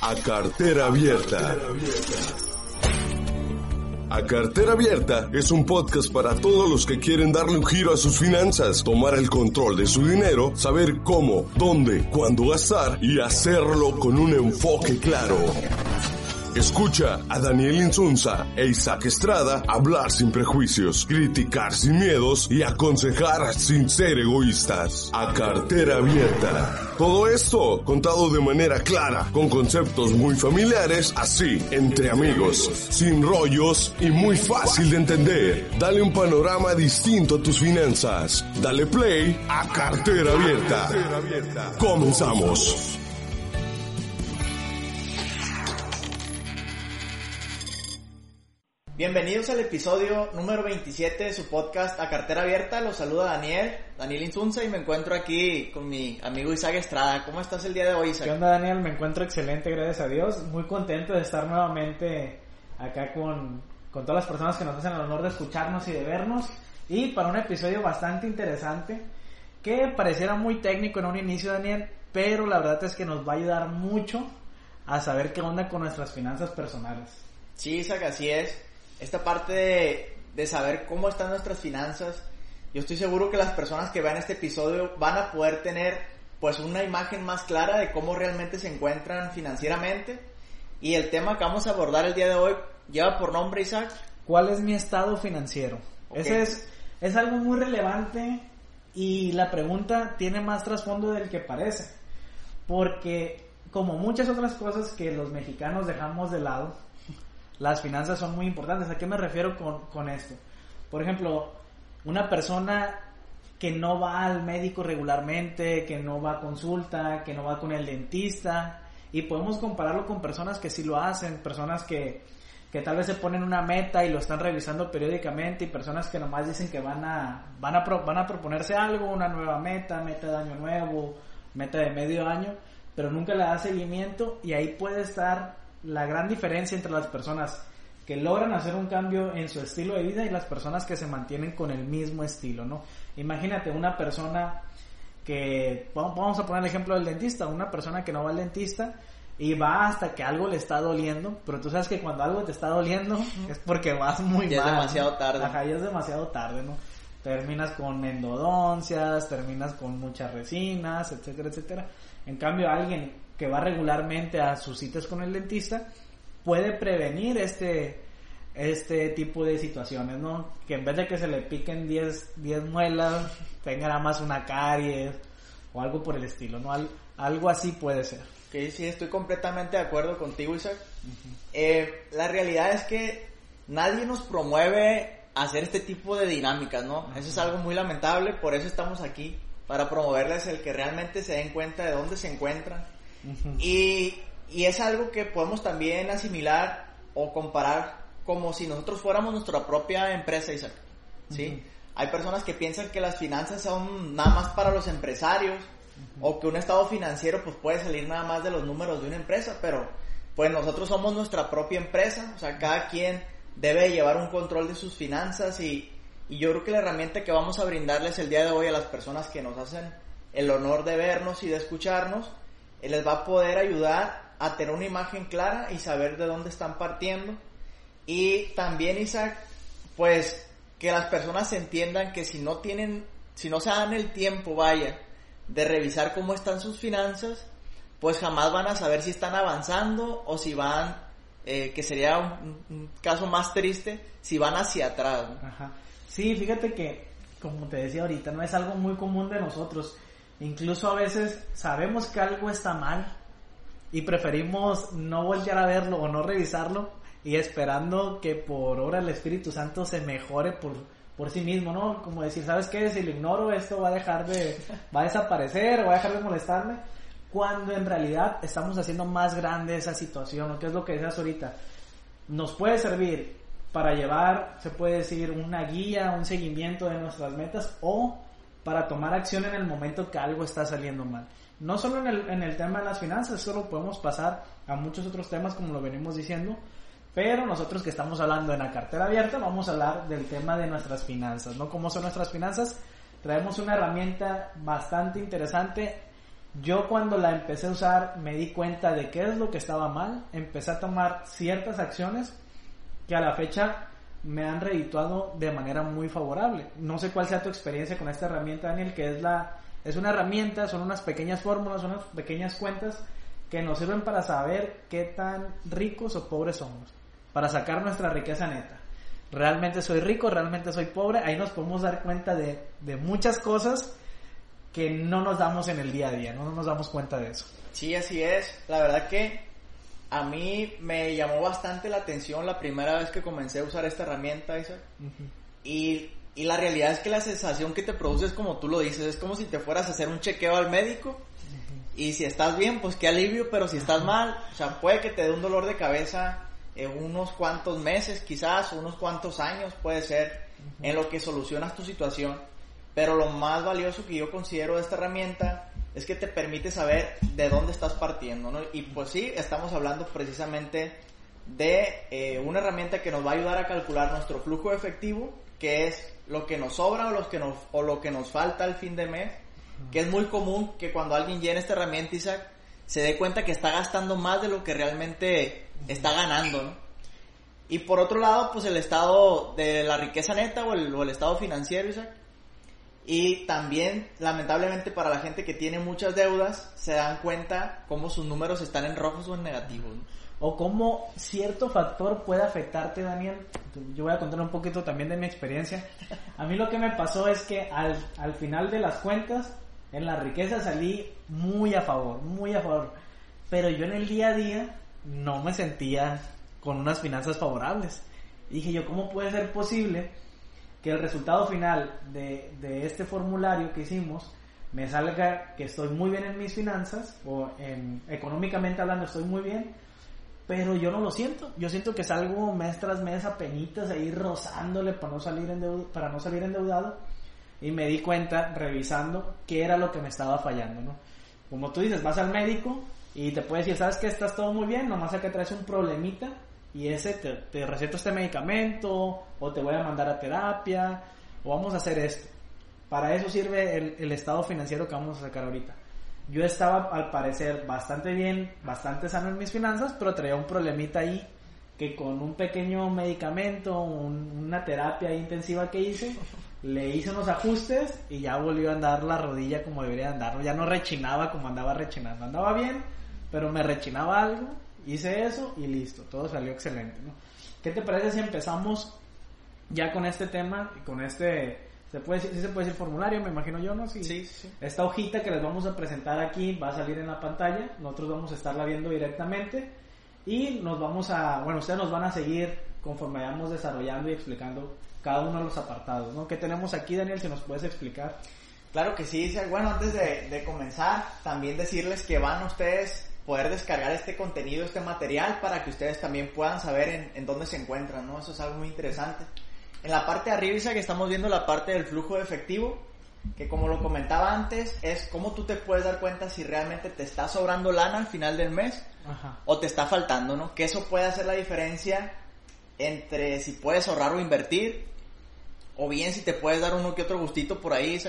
A cartera abierta. A Cartera Abierta es un podcast para todos los que quieren darle un giro a sus finanzas, tomar el control de su dinero, saber cómo, dónde, cuándo gastar y hacerlo con un enfoque claro. Escucha a Daniel Insunza e Isaac Estrada hablar sin prejuicios, criticar sin miedos y aconsejar sin ser egoístas. A cartera abierta. Todo esto contado de manera clara, con conceptos muy familiares, así, entre amigos, sin rollos y muy fácil de entender. Dale un panorama distinto a tus finanzas. Dale play a cartera abierta. Comenzamos. Bienvenidos al episodio número 27 de su podcast A Cartera Abierta. Los saluda Daniel, Daniel Insunza y me encuentro aquí con mi amigo Isaac Estrada. ¿Cómo estás el día de hoy, Isaac? ¿Qué onda, Daniel? Me encuentro excelente, gracias a Dios. Muy contento de estar nuevamente acá con, con todas las personas que nos hacen el honor de escucharnos y de vernos. Y para un episodio bastante interesante que pareciera muy técnico en un inicio, Daniel, pero la verdad es que nos va a ayudar mucho a saber qué onda con nuestras finanzas personales. Sí, Isaac, así es esta parte de, de saber cómo están nuestras finanzas, yo estoy seguro que las personas que vean este episodio van a poder tener pues una imagen más clara de cómo realmente se encuentran financieramente. Y el tema que vamos a abordar el día de hoy lleva por nombre, Isaac. ¿Cuál es mi estado financiero? Ese es, es algo muy relevante y la pregunta tiene más trasfondo del que parece. Porque como muchas otras cosas que los mexicanos dejamos de lado, las finanzas son muy importantes. ¿A qué me refiero con, esto? Por ejemplo, una persona que no va al médico regularmente, que no va a consulta, que no va con el dentista, y podemos compararlo con personas que sí lo hacen, personas que, que tal vez se ponen una meta y lo están revisando periódicamente, y personas que nomás dicen que van a, van a, van a proponerse algo, una nueva meta, meta de año nuevo, meta de medio año, pero nunca le da seguimiento, y ahí puede estar la gran diferencia entre las personas que logran hacer un cambio en su estilo de vida y las personas que se mantienen con el mismo estilo, ¿no? Imagínate una persona que, vamos a poner el ejemplo del dentista, una persona que no va al dentista y va hasta que algo le está doliendo, pero tú sabes que cuando algo te está doliendo es porque vas muy ya mal. es demasiado tarde. Ajá, ya es demasiado tarde, ¿no? Terminas con endodoncias, terminas con muchas resinas, etcétera, etcétera. En cambio, alguien que va regularmente a sus citas con el dentista puede prevenir este este tipo de situaciones, ¿no? Que en vez de que se le piquen 10, 10 muelas, tenga nada más una caries o algo por el estilo, ¿no? algo así puede ser. Sí, sí, estoy completamente de acuerdo contigo, Isaac. Eh, la realidad es que nadie nos promueve hacer este tipo de dinámicas, ¿no? Eso es algo muy lamentable, por eso estamos aquí, para promoverles el que realmente se den cuenta de dónde se encuentran, y, y es algo que podemos también asimilar o comparar como si nosotros fuéramos nuestra propia empresa, Isaac. ¿sí? Hay personas que piensan que las finanzas son nada más para los empresarios o que un estado financiero pues puede salir nada más de los números de una empresa, pero pues nosotros somos nuestra propia empresa, o sea, cada quien debe llevar un control de sus finanzas y, y yo creo que la herramienta que vamos a brindarles el día de hoy a las personas que nos hacen el honor de vernos y de escucharnos les va a poder ayudar a tener una imagen clara y saber de dónde están partiendo. Y también, Isaac, pues que las personas entiendan que si no tienen, si no se dan el tiempo, vaya, de revisar cómo están sus finanzas, pues jamás van a saber si están avanzando o si van, eh, que sería un, caso más triste, si van hacia atrás. Sí, fíjate que, como te decía ahorita, no es algo muy común de nosotros. Incluso a veces sabemos que algo está mal y preferimos no volver a verlo o no revisarlo y esperando que por obra del Espíritu Santo se mejore por, por sí mismo, ¿no? Como decir, ¿sabes qué? Si lo ignoro, esto va a dejar de, va a desaparecer va a dejar de molestarme. Cuando en realidad estamos haciendo más grande esa situación, ¿qué es lo que decías ahorita? Nos puede servir para llevar, se puede decir, una guía, un seguimiento de nuestras metas o para tomar acción en el momento que algo está saliendo mal. No solo en el, en el tema de las finanzas, solo podemos pasar a muchos otros temas como lo venimos diciendo, pero nosotros que estamos hablando en la cartera abierta vamos a hablar del tema de nuestras finanzas, ¿no? ¿Cómo son nuestras finanzas? Traemos una herramienta bastante interesante Yo cuando la empecé a usar me di cuenta de qué es lo que estaba mal, empecé a tomar ciertas acciones que a la fecha me han redituado de manera muy favorable. No sé cuál sea tu experiencia con esta herramienta, Daniel, que es la es una herramienta, son unas pequeñas fórmulas, unas pequeñas cuentas que nos sirven para saber qué tan ricos o pobres somos, para sacar nuestra riqueza neta. Realmente soy rico, realmente soy pobre, ahí nos podemos dar cuenta de, de muchas cosas que no nos damos en el día a día, no nos damos cuenta de eso. Sí, así es. La verdad que a mí me llamó bastante la atención la primera vez que comencé a usar esta herramienta, Isaac. y, y, la realidad es que la sensación que te produce es como tú lo dices, es como si te fueras a hacer un chequeo al médico. Y si estás bien, pues qué alivio, pero si estás mal, o sea, puede que te dé un dolor de cabeza en unos cuantos meses, quizás, unos cuantos años, puede ser, en lo que solucionas tu situación. Pero lo más valioso que yo considero de esta herramienta es que te permite saber de dónde estás partiendo, ¿no? Y pues sí, estamos hablando precisamente de eh, una herramienta que nos va a ayudar a calcular nuestro flujo efectivo, que es lo que nos sobra o, los que nos, o lo que nos falta al fin de mes, que es muy común que cuando alguien llena esta herramienta, Isaac, se dé cuenta que está gastando más de lo que realmente está ganando, ¿no? Y por otro lado, pues el estado de la riqueza neta o el, o el estado financiero, Isaac, y también, lamentablemente, para la gente que tiene muchas deudas, se dan cuenta cómo sus números están en rojos o en negativos. O cómo cierto factor puede afectarte, Daniel. Yo voy a contar un poquito también de mi experiencia. A mí lo que me pasó es que al, al final de las cuentas, en la riqueza salí muy a favor, muy a favor. Pero yo en el día a día no me sentía con unas finanzas favorables. dije yo, ¿cómo puede ser posible? Que el resultado final de, de, este formulario que hicimos me salga que estoy muy bien en mis finanzas o en, económicamente hablando estoy muy bien, pero yo no lo siento. Yo siento que salgo mes tras mes a penitas ahí rozándole para no salir endeudado, para no salir endeudado y me di cuenta revisando qué era lo que me estaba fallando, ¿no? Como tú dices, vas al médico y te puede decir, ¿sabes que estás todo muy bien? Nomás que traes un problemita y ese te, te, receto este medicamento o te voy a mandar a terapia o vamos a hacer esto. Para eso sirve el, el, estado financiero que vamos a sacar ahorita. Yo estaba al parecer bastante bien, bastante sano en mis finanzas, pero traía un problemita ahí que con un pequeño medicamento, una terapia intensiva que hice, le hice unos ajustes y ya volvió a andar la rodilla como debería andar. Ya no rechinaba como andaba rechinando. Andaba bien, pero me rechinaba algo hice eso y listo, todo salió excelente, ¿no? ¿Qué te parece si empezamos ya con este tema con este, se puede decir, ¿sí se puede decir formulario, me imagino yo, ¿no? Sí, sí, sí. Esta hojita que les vamos a presentar aquí va a salir en la pantalla, nosotros vamos a estarla viendo directamente y nos vamos a, bueno, ustedes nos van a seguir conforme vayamos desarrollando y explicando cada uno de los apartados, ¿no? ¿Qué tenemos aquí, Daniel? Si nos puedes explicar. Claro que sí, bueno, antes de, de comenzar, también decirles que van ustedes poder descargar este contenido, este material, para que ustedes también puedan saber en, en, dónde se encuentran, ¿no? Eso es algo muy interesante. En la parte de arriba, que estamos viendo la parte del flujo de efectivo, que como lo comentaba antes, es cómo tú te puedes dar cuenta si realmente te está sobrando lana al final del mes Ajá. o te está faltando, ¿no? Que eso puede hacer la diferencia entre si puedes ahorrar o invertir, o bien si te puedes dar uno que otro gustito por ahí.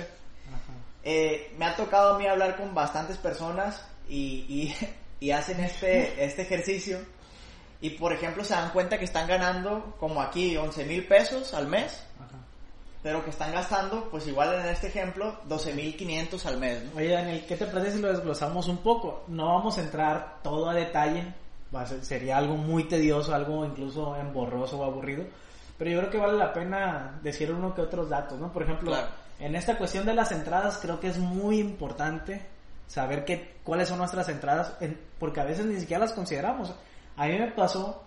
Eh, me ha tocado a mí hablar con bastantes personas y, y y hacen este, este ejercicio y por ejemplo se dan cuenta que están ganando como aquí 11 mil pesos al mes, Ajá. pero que están gastando pues igual en este ejemplo 12 mil 500 al mes. ¿no? Oye Daniel, ¿qué te parece si lo desglosamos un poco? No vamos a entrar todo a detalle, va a ser, sería algo muy tedioso, algo incluso emborroso o aburrido, pero yo creo que vale la pena decir uno que otros datos, ¿no? Por ejemplo, Claro. en esta cuestión de las entradas creo que es muy importante saber que, cuáles son nuestras entradas, en- porque a veces ni siquiera las consideramos. A mí me pasó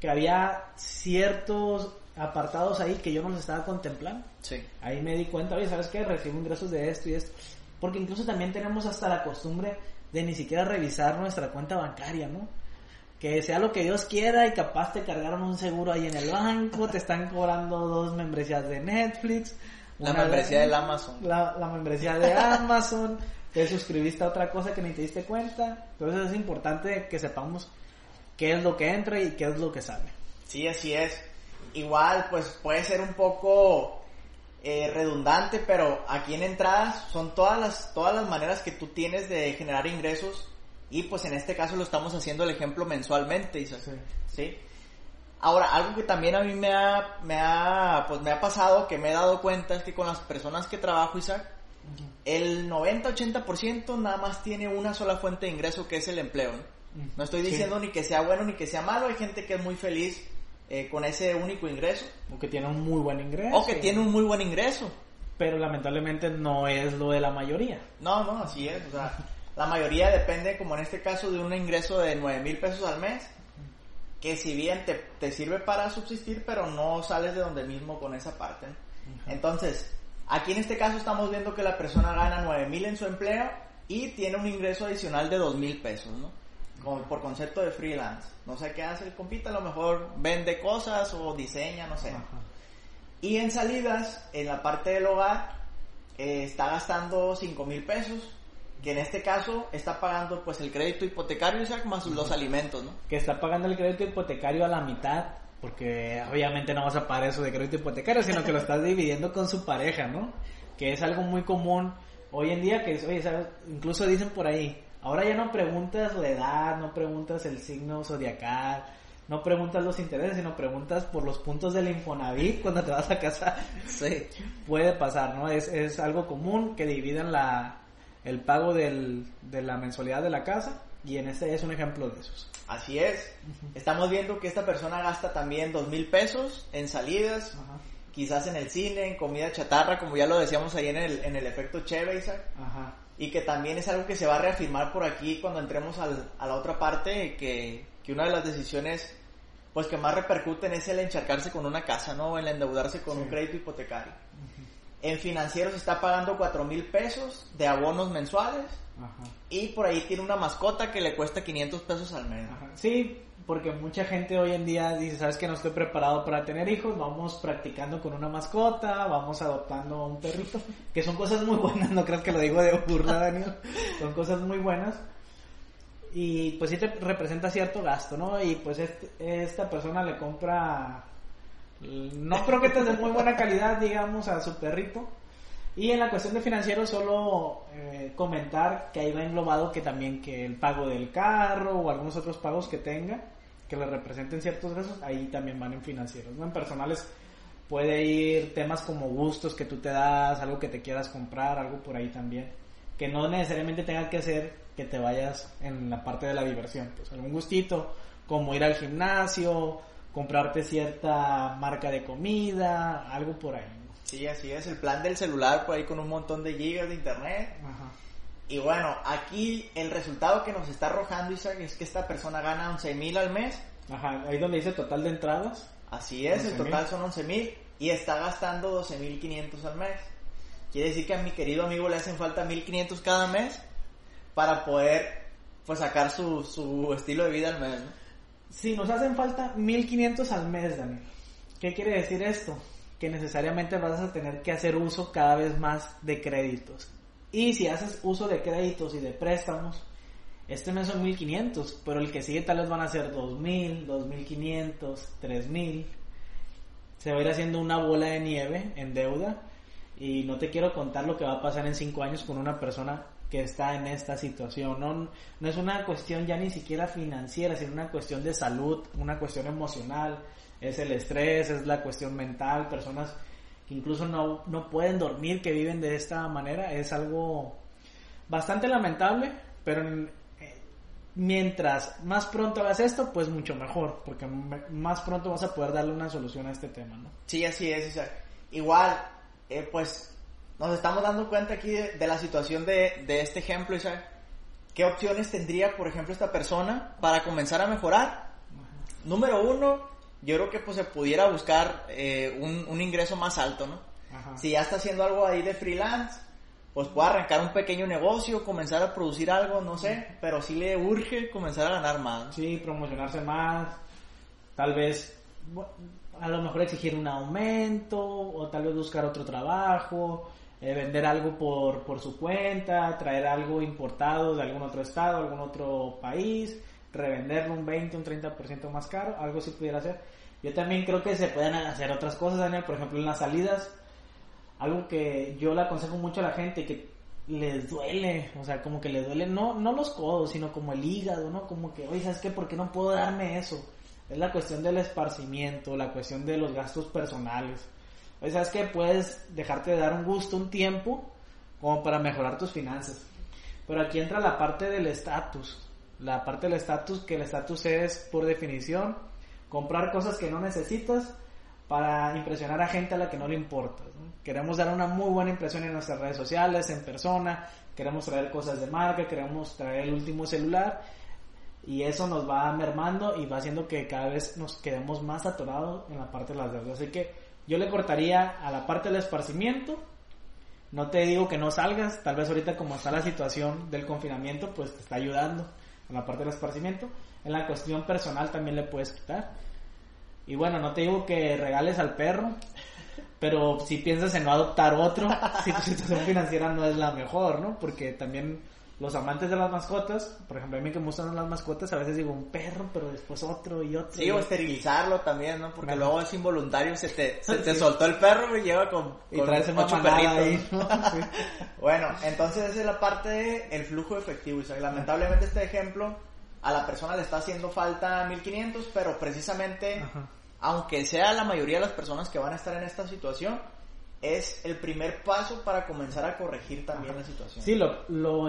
que había ciertos apartados ahí que yo no los estaba contemplando. Sí. Ahí me di cuenta, oye, ¿sabes qué? Recibo ingresos de esto y esto. Porque incluso también tenemos hasta la costumbre de ni siquiera revisar nuestra cuenta bancaria, ¿no? Que sea lo que Dios quiera y capaz te cargaron un seguro ahí en el banco, te están cobrando dos membresías de Netflix. La membresía del Amazon. La, la membresía de Amazon, te suscribiste a otra cosa que ni te diste cuenta. Entonces es importante que sepamos qué es lo que entra y qué es lo que sale. Sí, así es. Igual, pues puede ser un poco eh, redundante, pero aquí en entradas son todas las, todas las maneras que tú tienes de generar ingresos y pues en este caso lo estamos haciendo el ejemplo mensualmente, Isaac. Sí. Ahora, algo que también a mí me ha, me ha, pues me ha pasado, que me he dado cuenta, es que con las personas que trabajo, Isaac, el 90-80% nada más tiene una sola fuente de ingreso que es el empleo. No, estoy diciendo ni que sea bueno ni que sea malo, hay gente que es muy feliz eh, con ese único ingreso. O que tiene un muy buen ingreso. O que tiene un muy buen ingreso. Pero lamentablemente no es lo de la mayoría. No, no, así es. O sea, la mayoría depende, como en este caso, de un ingreso de 9 mil pesos al mes, que si bien te, te, sirve para subsistir, pero no sales de donde mismo con esa parte. Entonces, Aquí en este caso estamos viendo que la persona gana 9 mil en su empleo y tiene un ingreso adicional de 2 mil pesos, ¿no? Como por concepto de freelance. No sé qué hace el compita, a lo mejor vende cosas o diseña, no sé. Y en salidas, en la parte del hogar, eh, está gastando 5 mil pesos, que en este caso está pagando pues el crédito hipotecario, Isaac, más los alimentos, ¿no? Que está pagando el crédito hipotecario a la mitad porque obviamente no vas a pagar eso de crédito hipotecario, sino que lo estás dividiendo con su pareja, ¿no? Que es algo muy común hoy en día, que es, oye, ¿sabes? incluso dicen por ahí, ahora ya no preguntas la edad, no preguntas el signo zodiacal, no preguntas los intereses, sino preguntas por los puntos del Infonavit cuando te vas a casar. Sí. Puede pasar, ¿no? Es, es algo común que dividan la, el pago del, de la mensualidad de la casa y en este es un ejemplo de esos. Así es. Estamos viendo que esta persona gasta también dos mil pesos en salidas, quizás en el cine, en comida chatarra, como ya lo decíamos ahí en el, en el efecto Cheve, Y que también es algo que se va a reafirmar por aquí cuando entremos al, a la otra parte, que, que una de las decisiones pues que más repercuten es el encharcarse con una casa, ¿no? El endeudarse con un crédito hipotecario. En financieros está pagando cuatro mil pesos de abonos mensuales y por ahí tiene una mascota que le cuesta 500 pesos al mes. Sí, porque mucha gente hoy en día dice, sabes que no estoy preparado para tener hijos, vamos practicando con una mascota, vamos adoptando un perrito, que son cosas muy buenas, no creas que lo digo de burla, Daniel, son cosas muy buenas. Y pues sí te representa cierto gasto, ¿no? Y pues esta persona le compra, no creo que te de muy buena calidad, digamos, a su perrito, y en la cuestión de financiero solo eh, comentar que ahí va englobado que también que el pago del carro o algunos otros pagos que tenga que le representen ciertos gastos, ahí también van en financieros. ¿no? En personales puede ir temas como gustos que tú te das, algo que te quieras comprar, algo por ahí también. Que no necesariamente tenga que ser que te vayas en la parte de la diversión. Pues algún gustito, como ir al gimnasio, comprarte cierta marca de comida, algo por ahí. Sí, así es, el plan del celular por ahí con un montón de gigas de internet. Y bueno, aquí el resultado que nos está arrojando Isaac es que esta persona gana 11 mil al mes. Ajá, ahí donde dice total de entradas. Así es, el total son 11 mil y está gastando 12 mil 500 al mes. Quiere decir que a mi querido amigo le hacen falta 1500 cada mes para poder pues sacar su, su estilo de vida al mes. Si nos hacen falta 1500 al mes, Daniel. ¿Qué quiere decir esto? Que necesariamente vas a tener que hacer uso cada vez más de créditos. Y si haces uso de créditos y de préstamos, este mes son 1500, pero el que sigue tal vez van a ser 2000, 2500, 3000. Se va a ir haciendo una bola de nieve en deuda y no te quiero contar lo que va a pasar en 5 años con una persona que está en esta situación. No, no es una cuestión ya ni siquiera financiera, sino una cuestión de salud, una cuestión emocional, es el estrés, es la cuestión mental, personas que incluso no, no pueden dormir, que viven de esta manera, es algo bastante lamentable, pero eh, mientras más pronto hagas esto, pues mucho mejor, porque más pronto vas a poder darle una solución a este tema, ¿no? Sí, así es, igual, eh, pues nos estamos dando cuenta aquí de, la situación de, de, este ejemplo, Isaac. ¿Qué opciones tendría, por ejemplo, esta persona para comenzar a mejorar? Número uno, yo creo que pues se pudiera buscar eh, un, ingreso más alto, ¿no? Si ya está haciendo algo ahí de freelance, pues puede arrancar un pequeño negocio, comenzar a producir algo, no sé, pero sí le urge comenzar a ganar más. Sí, promocionarse más, tal vez a lo mejor exigir un aumento o tal vez buscar otro trabajo, eh, vender algo por, por su cuenta, traer algo importado de algún otro estado, algún otro país revenderlo un 20, un 30% más caro, algo si pudiera hacer. Yo también creo que se pueden hacer otras cosas, Daniel, por ejemplo en las salidas. algo que yo le aconsejo mucho a la gente que les duele, o sea, como que les duele no, no los codos, sino como el hígado, ¿no? Como que, oye, ¿sabes qué? ¿Por qué no puedo darme eso? Es la cuestión del esparcimiento, la cuestión de los gastos personales. Oye, ¿sabes qué? Puedes dejarte de dar un gusto un tiempo como para mejorar tus finanzas. Pero aquí entra la parte del estatus. La parte del estatus, que el estatus es, por definición, comprar cosas que no necesitas para impresionar a gente a la que no le importa. Queremos dar una muy buena impresión en nuestras redes sociales, en persona, queremos traer cosas de marca, queremos traer el último celular y eso nos va mermando y va haciendo que cada vez nos quedemos más atorados en la parte de las deudas. Así que yo le cortaría a la parte del esparcimiento. No te digo que no salgas, tal vez ahorita como está la situación del confinamiento, pues te está ayudando en la parte del esparcimiento. En la cuestión personal también le puedes quitar. Y bueno, no te digo que regales al perro, pero si piensas en no adoptar otro, si tu situación financiera no es la mejor, ¿no? Porque también los amantes de las mascotas, por ejemplo, a mí que me gustan las mascotas, a veces digo un perro, pero después otro y otro. Sí, o esterilizarlo también, ¿no? Porque luego es involuntario, se te, se te soltó el perro y lleva con, y traes ocho perritos. bueno, entonces esa es la parte del flujo efectivo. Y lamentablemente este ejemplo a la persona le está haciendo falta 1500, pero precisamente, aunque sea la mayoría de las personas que van a estar en esta situación, es el primer paso para comenzar a corregir también la situación. Sí, lo, lo,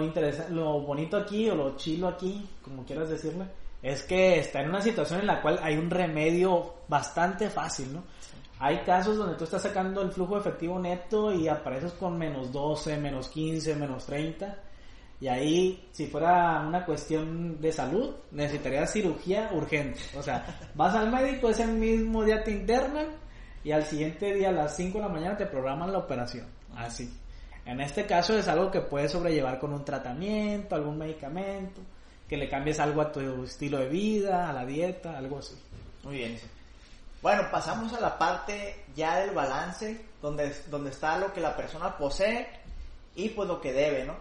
lo bonito aquí o lo chilo aquí, como quieras decirle, es que está en una situación en la cual hay un remedio bastante fácil, ¿no? Hay casos donde tú estás sacando el flujo efectivo neto y apareces con menos 12, menos 15, menos 30. Y ahí, si fuera una cuestión de salud, necesitarías cirugía urgente. O sea, vas al médico, ese mismo día te internan y al siguiente día a las 5 de la mañana te programan la operación. Así. En este caso es algo que puedes sobrellevar con un tratamiento, algún medicamento, que le cambies algo a tu estilo de vida, a la dieta, algo así. Muy bien. Bueno, pasamos a la parte ya del balance, donde, donde está lo que la persona posee y pues lo que debe, ¿no?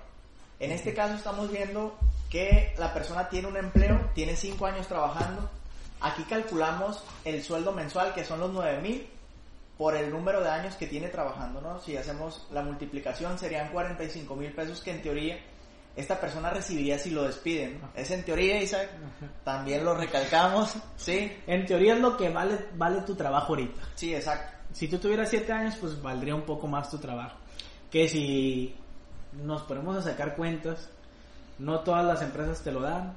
En este caso estamos viendo que la persona tiene un empleo, tiene 5 años trabajando. Aquí calculamos el sueldo mensual, que son los 9 mil por el número de años que tiene trabajando, ¿no? Si hacemos la multiplicación serían 45 mil pesos que en teoría esta persona recibiría si lo despiden. Es en teoría, Isaac, también lo recalcamos, ¿sí? En teoría es lo que vale, vale tu trabajo ahorita. Sí, exacto. Si tú tuvieras 7 años, pues valdría un poco más tu trabajo. Que si nos ponemos a sacar cuentas, no todas las empresas te lo dan.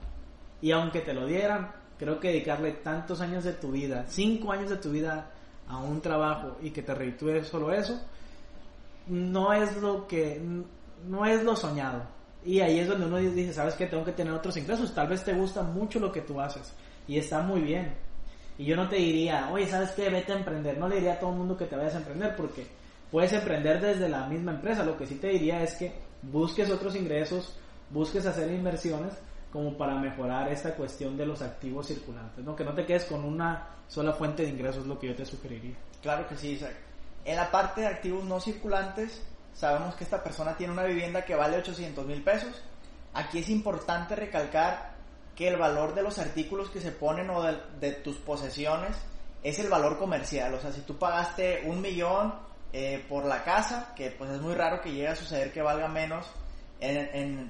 Y aunque te lo dieran, creo que dedicarle tantos años de tu vida, 5 años de tu vida a un trabajo y que te reditúe solo eso, no es lo que, no es lo soñado. Y ahí es donde uno dice, sabes que tengo que tener otros ingresos, tal vez te gusta mucho lo que tú haces y está muy bien. Y yo no te diría, oye, ¿sabes qué? Vete a emprender. No le diría a todo el mundo que te vayas a emprender porque puedes emprender desde la misma empresa. Lo que sí te diría es que busques otros ingresos, busques hacer inversiones como para mejorar esta cuestión de los activos circulantes, ¿no? Que no te quedes con una sola fuente de ingresos, es lo que yo te sugeriría. Claro que sí, Isaac. En la parte de activos no circulantes, sabemos que esta persona tiene una vivienda que vale 800 mil pesos. Aquí es importante recalcar que el valor de los artículos que se ponen o de, tus posesiones es el valor comercial. O sea, si tú pagaste un millón eh, por la casa, que pues es muy raro que llegue a suceder que valga menos en,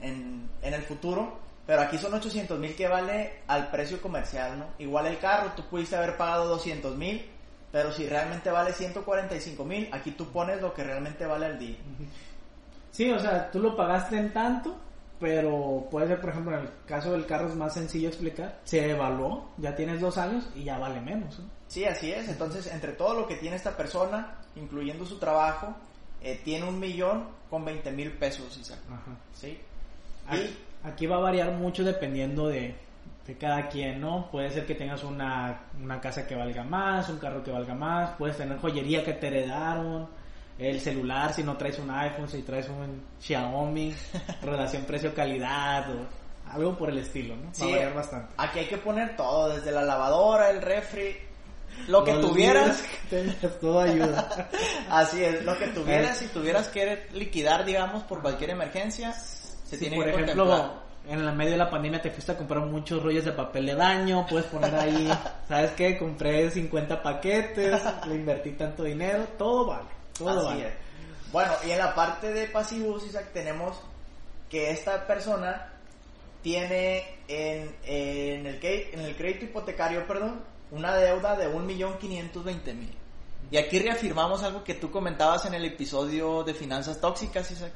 en, en el futuro, pero aquí son 800 mil que vale al precio comercial, ¿no? Igual el carro, tú pudiste haber pagado 200 mil, pero si realmente vale 145 mil, aquí tú pones lo que realmente vale al día. Sí, o sea, tú lo pagaste en tanto, pero puede ser, por ejemplo, en el caso del carro es más sencillo explicar, se evaluó, ya tienes dos años y ya vale menos. ¿no? Sí, así es. Entonces, entre todo lo que tiene esta persona, incluyendo su trabajo, eh, tiene un millón con 20 mil pesos, Isaac. Ajá. ¿Sí? Y Aquí va a variar mucho dependiendo de, cada quien, ¿no? Puede ser que tengas una, casa que valga más, un carro que valga más, puedes tener joyería que te heredaron, el celular si no traes un iPhone, si traes un Xiaomi, relación precio-calidad o algo por el estilo, ¿no? Va a variar bastante. Aquí hay que poner todo, desde la lavadora, el refri, lo que tuvieras. todo ayuda. Así es, lo que tuvieras, si tuvieras que liquidar, digamos, por cualquier emergencia, si por ejemplo, en el medio de la pandemia te fuiste a comprar muchos rollos de papel de baño, puedes poner ahí, ¿sabes qué? Compré 50 paquetes, le invertí tanto dinero, todo vale, todo vale. Bueno, y en la parte de pasivos, Isaac, tenemos que esta persona tiene en, en, el, en el crédito hipotecario, perdón, una deuda de 1.520.000. Y aquí reafirmamos algo que tú comentabas en el episodio de finanzas tóxicas, Isaac,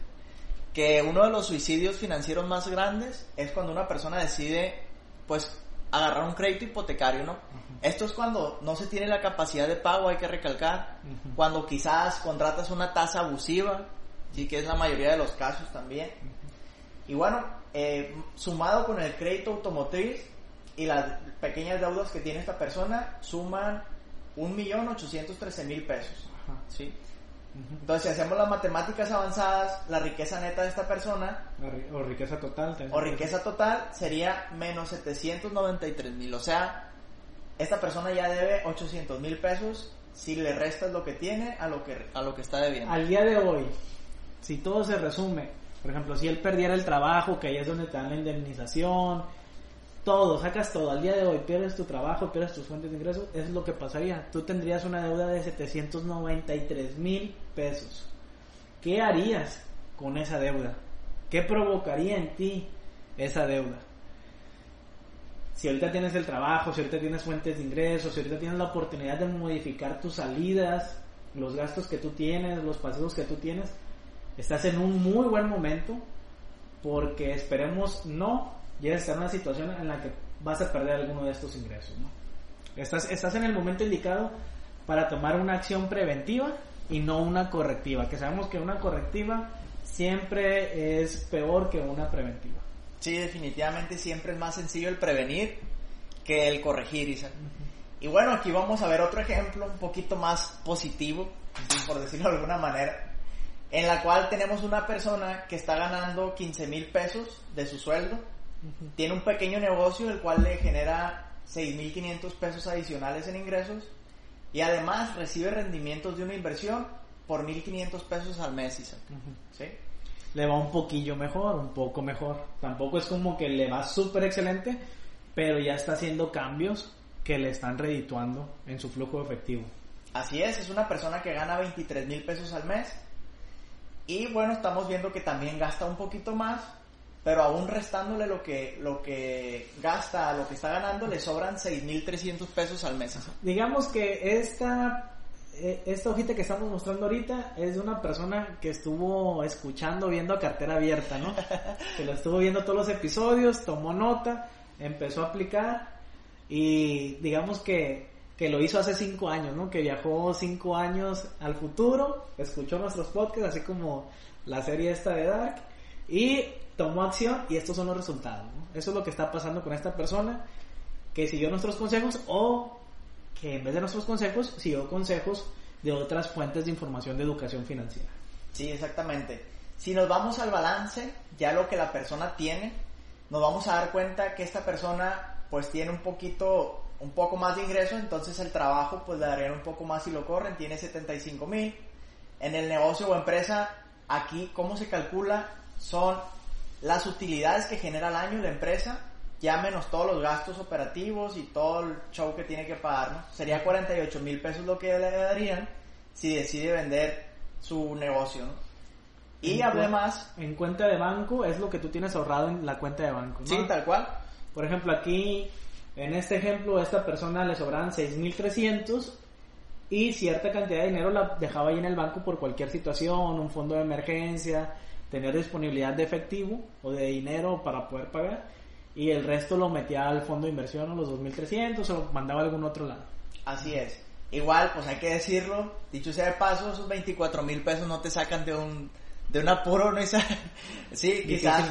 que uno de los suicidios financieros más grandes es cuando una persona decide, pues, agarrar un crédito hipotecario, ¿no? Esto es cuando no se tiene la capacidad de pago, hay que recalcar, cuando quizás contratas una tasa abusiva, sí que es la mayoría de los casos también. Y bueno, eh, sumado con el crédito automotriz y las pequeñas deudas que tiene esta persona, suman 1.813.000 pesos. ¿sí? Entonces, si hacemos las matemáticas avanzadas, la riqueza neta de esta persona, o riqueza total, o riqueza total sería menos 793 mil. O sea, esta persona ya debe 800 mil pesos si le restas lo que tiene a lo que, a lo que está debiendo. Al día de hoy, si todo se resume, por ejemplo, si él perdiera el trabajo, que ahí es donde te dan la indemnización, todo, sacas todo. Al día de hoy pierdes tu trabajo, pierdes tus fuentes de ingresos, es lo que pasaría. Tú tendrías una deuda de 793 mil pesos. ¿Qué harías con esa deuda? ¿Qué provocaría en ti esa deuda? Si ahorita tienes el trabajo, si ahorita tienes fuentes de ingresos, si ahorita tienes la oportunidad de modificar tus salidas, los gastos que tú tienes, los pasivos que tú tienes, estás en un muy buen momento porque esperemos no llegas a estar en una situación en la que vas a perder alguno de estos ingresos. ¿no? Estás, estás en el momento indicado para tomar una acción preventiva y no una correctiva, que sabemos que una correctiva siempre es peor que una preventiva. Sí, definitivamente siempre es más sencillo el prevenir que el corregir, Isaac. Y bueno, aquí vamos a ver otro ejemplo un poquito más positivo, por decirlo de alguna manera, en la cual tenemos una persona que está ganando 15 mil pesos de su sueldo tiene un pequeño negocio el cual le genera 6.500 pesos adicionales en ingresos y además recibe rendimientos de una inversión por 1.500 pesos al mes. ¿Sí? Le va un poquillo mejor, un poco mejor. Tampoco es como que le va súper excelente, pero ya está haciendo cambios que le están redituando en su flujo efectivo. Así es, es una persona que gana 23 mil pesos al mes. Y bueno, estamos viendo que también gasta un poquito más, pero aún restándole lo que, lo que gasta, lo que está ganando, le sobran 6.300 pesos al mes. Digamos que esta, eh, esta hojita que estamos mostrando ahorita es de una persona que estuvo escuchando, viendo a cartera abierta, ¿no? que lo estuvo viendo todos los episodios, tomó nota, empezó a aplicar y digamos que, que lo hizo hace cinco años, ¿no? Que viajó cinco años al futuro, escuchó nuestros podcasts, así como la serie esta de Dark, y tomó acción y estos son los resultados. Eso es lo que está pasando con esta persona que siguió nuestros consejos o que en vez de nuestros consejos siguió consejos de otras fuentes de información de educación financiera. Sí, exactamente. Si nos vamos al balance, ya lo que la persona tiene, nos vamos a dar cuenta que esta persona pues tiene un poquito, un poco más de ingreso, entonces el trabajo pues le darían un poco más si lo corren, tiene 75 mil. En el negocio o empresa, aquí, ¿cómo se calcula? Son las utilidades que genera al año la empresa, ya menos todos los gastos operativos y todo el show que tiene que pagar, ¿no? Sería 48 mil pesos lo que le darían si decide vender su negocio, Y además... En cuenta de banco es lo que tú tienes ahorrado en la cuenta de banco, Sí, tal cual. Por ejemplo, aquí, en este ejemplo, a esta persona le sobran 6.300 y cierta cantidad de dinero la dejaba ahí en el banco por cualquier situación, un fondo de emergencia, tener disponibilidad de efectivo o de dinero para poder pagar y el resto lo metía al fondo de inversión, o los 2.300 o mandaba a algún otro lado. Así es. Igual, pues hay que decirlo, dicho sea de paso, esos 24 mil pesos no te sacan de un, de un apuro, ¿no? sí, quizás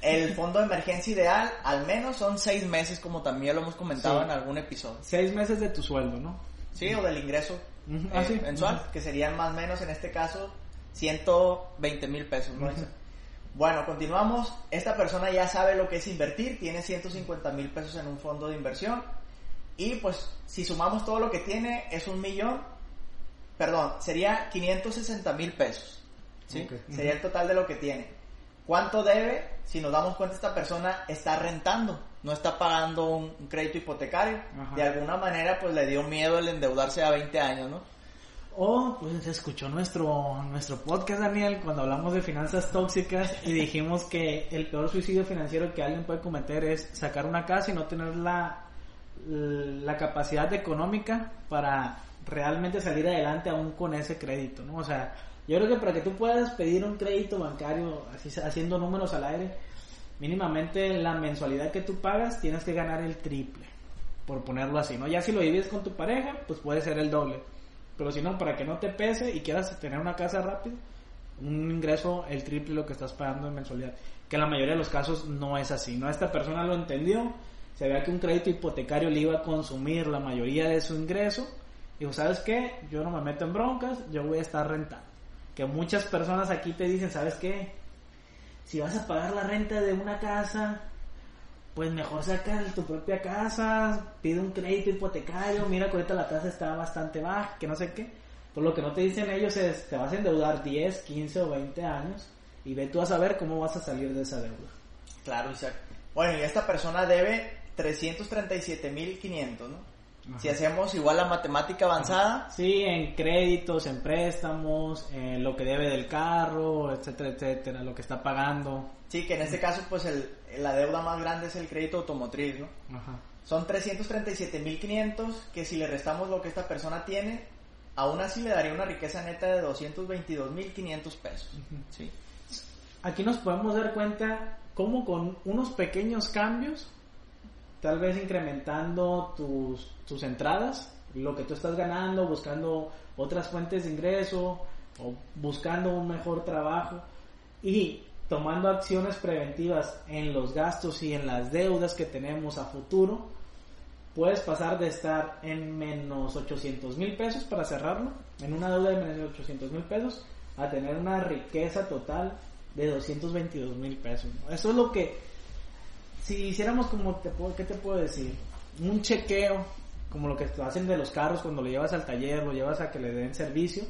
el fondo de emergencia ideal al menos son seis meses, como también lo hemos comentado en algún episodio. Seis meses de tu sueldo, ¿no? Sí, o del ingreso ah, eh, mensual, que serían más o menos en este caso 120 mil pesos. Bueno, continuamos. Esta persona ya sabe lo que es invertir, tiene 150 mil pesos en un fondo de inversión. Y pues si sumamos todo lo que tiene, es un millón, perdón, sería 560 mil pesos. ¿sí? Sería el total de lo que tiene. ¿Cuánto debe? Si nos damos cuenta, esta persona está rentando, no está pagando un, crédito hipotecario. De alguna manera, pues le dio miedo el endeudarse a 20 años, ¿no? O pues escuchó nuestro, nuestro podcast, Daniel, cuando hablamos de finanzas tóxicas y dijimos que el peor suicidio financiero que alguien puede cometer es sacar una casa y no tener la, la capacidad económica para realmente salir adelante aún con ese crédito, ¿no? O sea, yo creo que para que tú puedas pedir un crédito bancario así haciendo números al aire, mínimamente la mensualidad que tú pagas tienes que ganar el triple, por ponerlo así, ¿no? Ya si lo divides con tu pareja, pues puede ser el doble pero si no, para que no te pese y quieras tener una casa rápido, un ingreso el triple lo que estás pagando en mensualidad. Que en la mayoría de los casos no es así, ¿no? Esta persona lo entendió, se vea que un crédito hipotecario le iba a consumir la mayoría de su ingreso. Dijo, ¿sabes qué? Yo no me meto en broncas, yo voy a estar rentando. Que muchas personas aquí te dicen, ¿sabes qué? Si vas a pagar la renta de una casa, pues mejor saca tu propia casa, pide un crédito hipotecario, mira ahorita la tasa está bastante baja, que no sé qué. Por lo que no te dicen ellos es, te vas a endeudar 10, 15 o 20 años y ve tú a saber cómo vas a salir de esa deuda. Claro, Isaac. Bueno, y esta persona debe 337.500, ¿no? Si hacemos igual la matemática avanzada. Sí, en créditos, en préstamos, en lo que debe del carro, etcétera, etcétera, lo que está pagando. Sí, que en este caso, pues el, la deuda más grande es el crédito automotriz, ¿no? Ajá. Son 337.500 que si le restamos lo que esta persona tiene, aún así le daría una riqueza neta de 222.500 pesos. ¿sí? Aquí nos podemos dar cuenta cómo con unos pequeños cambios, tal vez incrementando tus, tus entradas, lo que tú estás ganando, buscando otras fuentes de ingreso o buscando un mejor trabajo y tomando acciones preventivas en los gastos y en las deudas que tenemos a futuro, puedes pasar de estar en menos 800 mil pesos para cerrarlo, en una deuda de menos 800 mil pesos, a tener una riqueza total de 222 mil pesos. Eso es lo que, si hiciéramos como, te puedo, ¿qué te puedo decir? Un chequeo, como lo que hacen de los carros cuando lo llevas al taller, lo llevas a que le den servicio,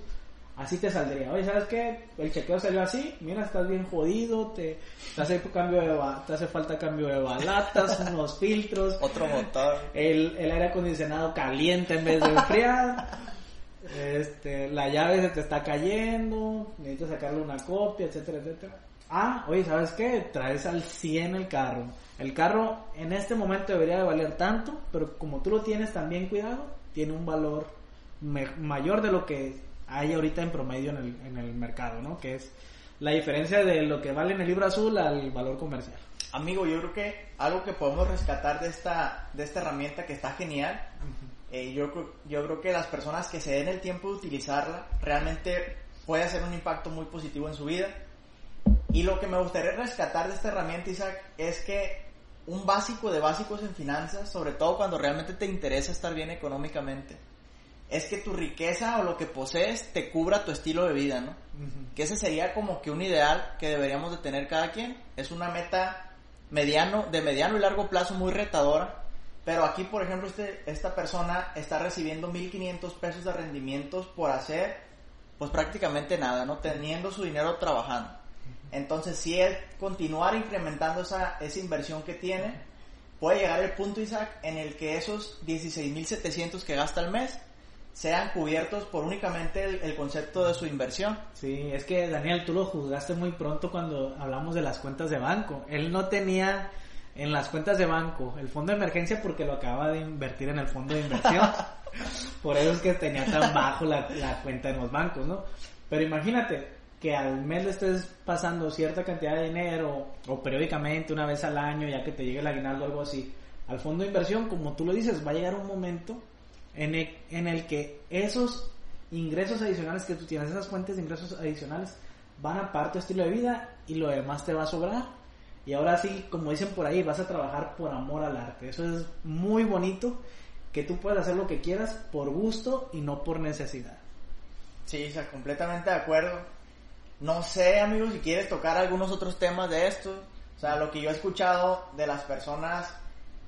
así te saldría. Oye, ¿sabes qué? El chequeo salió así, mira, estás bien jodido, te, te hace cambio de te hace falta cambio de balatas, unos filtros, otro motor, el, el aire acondicionado caliente en vez de enfriar. Este, la llave se te está cayendo, necesitas sacarle una copia, etcétera, etcétera. Ah, oye, ¿sabes qué? Traes al 100 el carro. El carro en este momento debería de valer tanto, pero como tú lo tienes también cuidado, tiene un valor mayor de lo que hay ahorita en promedio en el, en el mercado, ¿no? Que es la diferencia de lo que vale en el libro azul al valor comercial. Amigo, yo creo que algo que podemos rescatar de esta, de esta herramienta que está genial, eh, yo, yo creo que las personas que se den el tiempo de utilizarla realmente puede hacer un impacto muy positivo en su vida. Y lo que me gustaría rescatar de esta herramienta, Isaac, es que un básico de básicos en finanzas, sobre todo cuando realmente te interesa estar bien económicamente, es que tu riqueza o lo que posees te cubra tu estilo de vida, ¿no? Que ese sería como que un ideal que deberíamos de tener cada quien. Es una meta mediano, de mediano y largo plazo muy retadora. Pero aquí, por ejemplo, este, esta persona está recibiendo 1.500 pesos de rendimientos por hacer, pues prácticamente nada, ¿no? Teniendo su dinero trabajando. Entonces, si él continuar incrementando esa, esa inversión que tiene, puede llegar el punto, Isaac, en el que esos 16.700 que gasta al mes sean cubiertos por únicamente el, concepto de su inversión. Sí, es que Daniel, tú lo juzgaste muy pronto cuando hablamos de las cuentas de banco. Él no tenía en las cuentas de banco el fondo de emergencia porque lo acaba de invertir en el fondo de inversión. por eso es que tenía tan bajo la, la cuenta en los bancos, ¿no? Pero imagínate que al mes le estés pasando cierta cantidad de dinero o periódicamente una vez al año ya que te llegue el aguinaldo algo así al fondo de inversión, como tú lo dices, va a llegar un momento en el, en el que esos ingresos adicionales que tú tienes, esas fuentes de ingresos adicionales, van a parte tu estilo de vida y lo demás te va a sobrar. Y ahora sí, como dicen por ahí, vas a trabajar por amor al arte. Eso es muy bonito, que tú puedas hacer lo que quieras por gusto y no por necesidad. Sí, o completamente de acuerdo. No sé, amigos, si quieres tocar algunos otros temas de esto. O sea, lo que yo he escuchado de las personas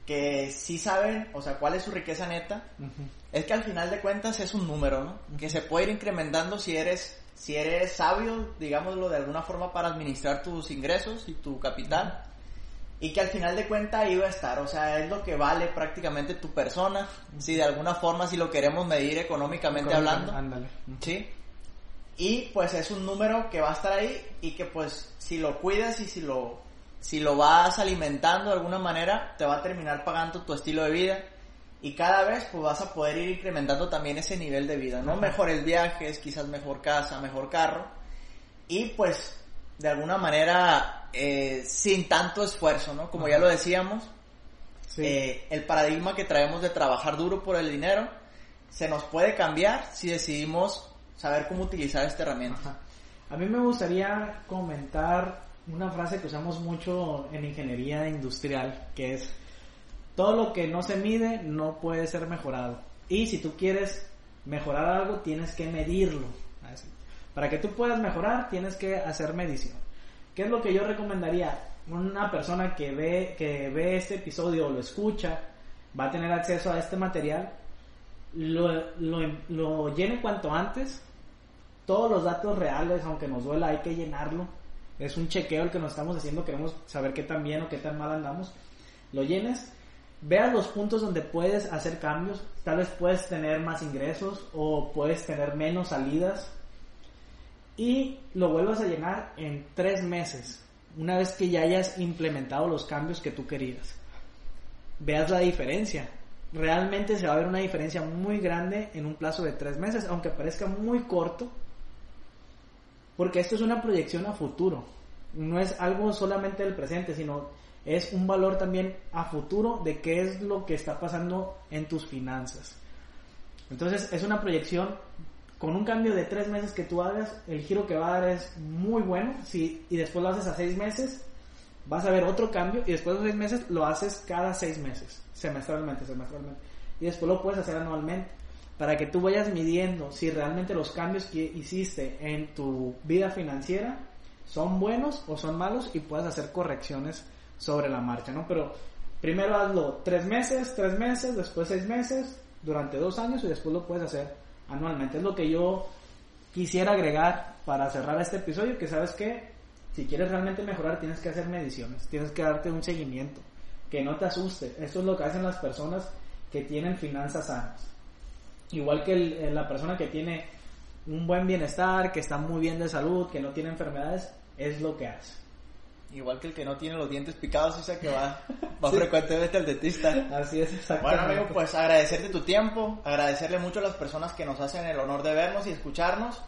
que sí saben, o sea, cuál es su riqueza neta, es que al final de cuentas es un número, ¿no? Que se puede ir incrementando si eres, si eres sabio, digámoslo de alguna forma, para administrar tus ingresos y tu capital. y que al final de cuentas ahí va a estar, o sea, es lo que vale prácticamente tu persona, si de alguna forma, si lo queremos medir económicamente hablando, Ándale. ¿sí? Y pues es un número que va a estar ahí y que pues si lo cuidas y si lo, si lo vas alimentando de alguna manera, te va a terminar pagando tu estilo de vida y cada vez pues vas a poder ir incrementando también ese nivel de vida, ¿no? Ajá. Mejores viajes, quizás mejor casa, mejor carro y pues de alguna manera eh, sin tanto esfuerzo, ¿no? Como ya Ajá. lo decíamos, Sí. eh, el paradigma que traemos de trabajar duro por el dinero se nos puede cambiar si decidimos saber cómo utilizar esta herramienta. Ajá. A mí me gustaría comentar una frase que usamos mucho en ingeniería industrial, que es, todo lo que no se mide no puede ser mejorado. Y si tú quieres mejorar algo, tienes que medirlo. Así. Para que tú puedas mejorar, tienes que hacer medición. ¿Qué es lo que yo recomendaría? Una persona que ve, que ve este episodio o lo escucha, va a tener acceso a este material, lo, lo, lo llene cuanto antes, todos los datos reales, aunque nos duela, hay que llenarlo. Es un chequeo el que nos estamos haciendo, queremos saber qué tan bien o qué tan mal andamos. Lo llenes, veas los puntos donde puedes hacer cambios, tal vez puedes tener más ingresos o puedes tener menos salidas y lo vuelvas a llenar en tres meses, una vez que ya hayas implementado los cambios que tú querías. Veas la diferencia. Realmente se va a ver una diferencia muy grande en un plazo de tres meses, aunque parezca muy corto, porque esto es una proyección a futuro. No es algo solamente del presente, sino es un valor también a futuro de qué es lo que está pasando en tus finanzas. Entonces es una proyección con un cambio de tres meses que tú hagas, el giro que va a dar es muy bueno. Si, y después lo haces a seis meses, vas a ver otro cambio. Y después de seis meses lo haces cada seis meses, semestralmente, semestralmente. Y después lo puedes hacer anualmente. Para que tú vayas midiendo si realmente los cambios que hiciste en tu vida financiera son buenos o son malos y puedas hacer correcciones sobre la marcha, ¿no? Pero primero hazlo tres meses, tres meses, después seis meses, durante dos años y después lo puedes hacer anualmente. Es lo que yo quisiera agregar para cerrar este episodio, que sabes que si quieres realmente mejorar tienes que hacer mediciones, tienes que darte un seguimiento, que no te asuste. Esto es lo que hacen las personas que tienen finanzas sanas. Igual que el- la persona que tiene un buen bienestar, que está muy bien de salud, que no tiene enfermedades, es lo que hace. Igual que el que no tiene los dientes picados, o sea que va, va Sí. frecuentemente al dentista. Así es Bueno exactamente. amigo, pues agradecerte tu tiempo, agradecerle mucho a las personas que nos hacen el honor de vernos y escucharnos.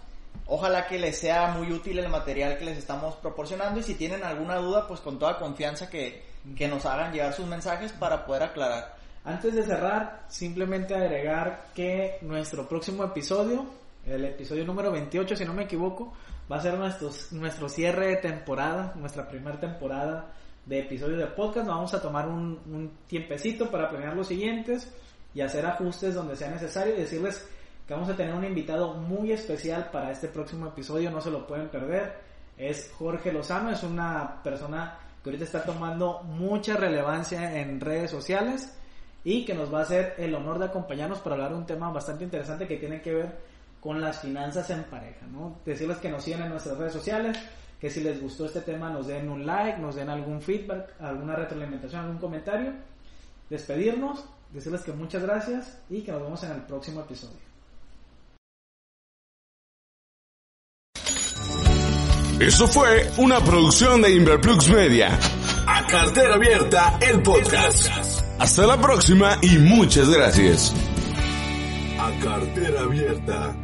Ojalá que les sea muy útil el material que les estamos proporcionando y si tienen alguna duda, pues con toda confianza que, que nos hagan llegar sus mensajes para poder aclarar. Antes de cerrar, simplemente agregar que nuestro próximo episodio, el episodio número 28, si no me equivoco, va a ser nuestro, nuestro cierre de temporada, nuestra primera temporada de episodios de podcast. Vamos a tomar un, un tiempecito para planear los siguientes y hacer ajustes donde sea necesario y decirles que vamos a tener un invitado muy especial para este próximo episodio, no se lo pueden perder. Es Jorge Lozano, es una persona que ahorita está tomando mucha relevancia en redes sociales y que nos va a hacer el honor de acompañarnos para hablar de un tema bastante interesante que tiene que ver con las finanzas en pareja, ¿no? Decirles que nos sigan en nuestras redes sociales, que si les gustó este tema nos den un like, nos den algún feedback, alguna retroalimentación, algún comentario, despedirnos, decirles que muchas gracias y que nos vemos en el próximo episodio. Eso fue una producción de Inverplux Media. A cartera abierta, el podcast. Hasta la próxima y muchas gracias. A cartera abierta.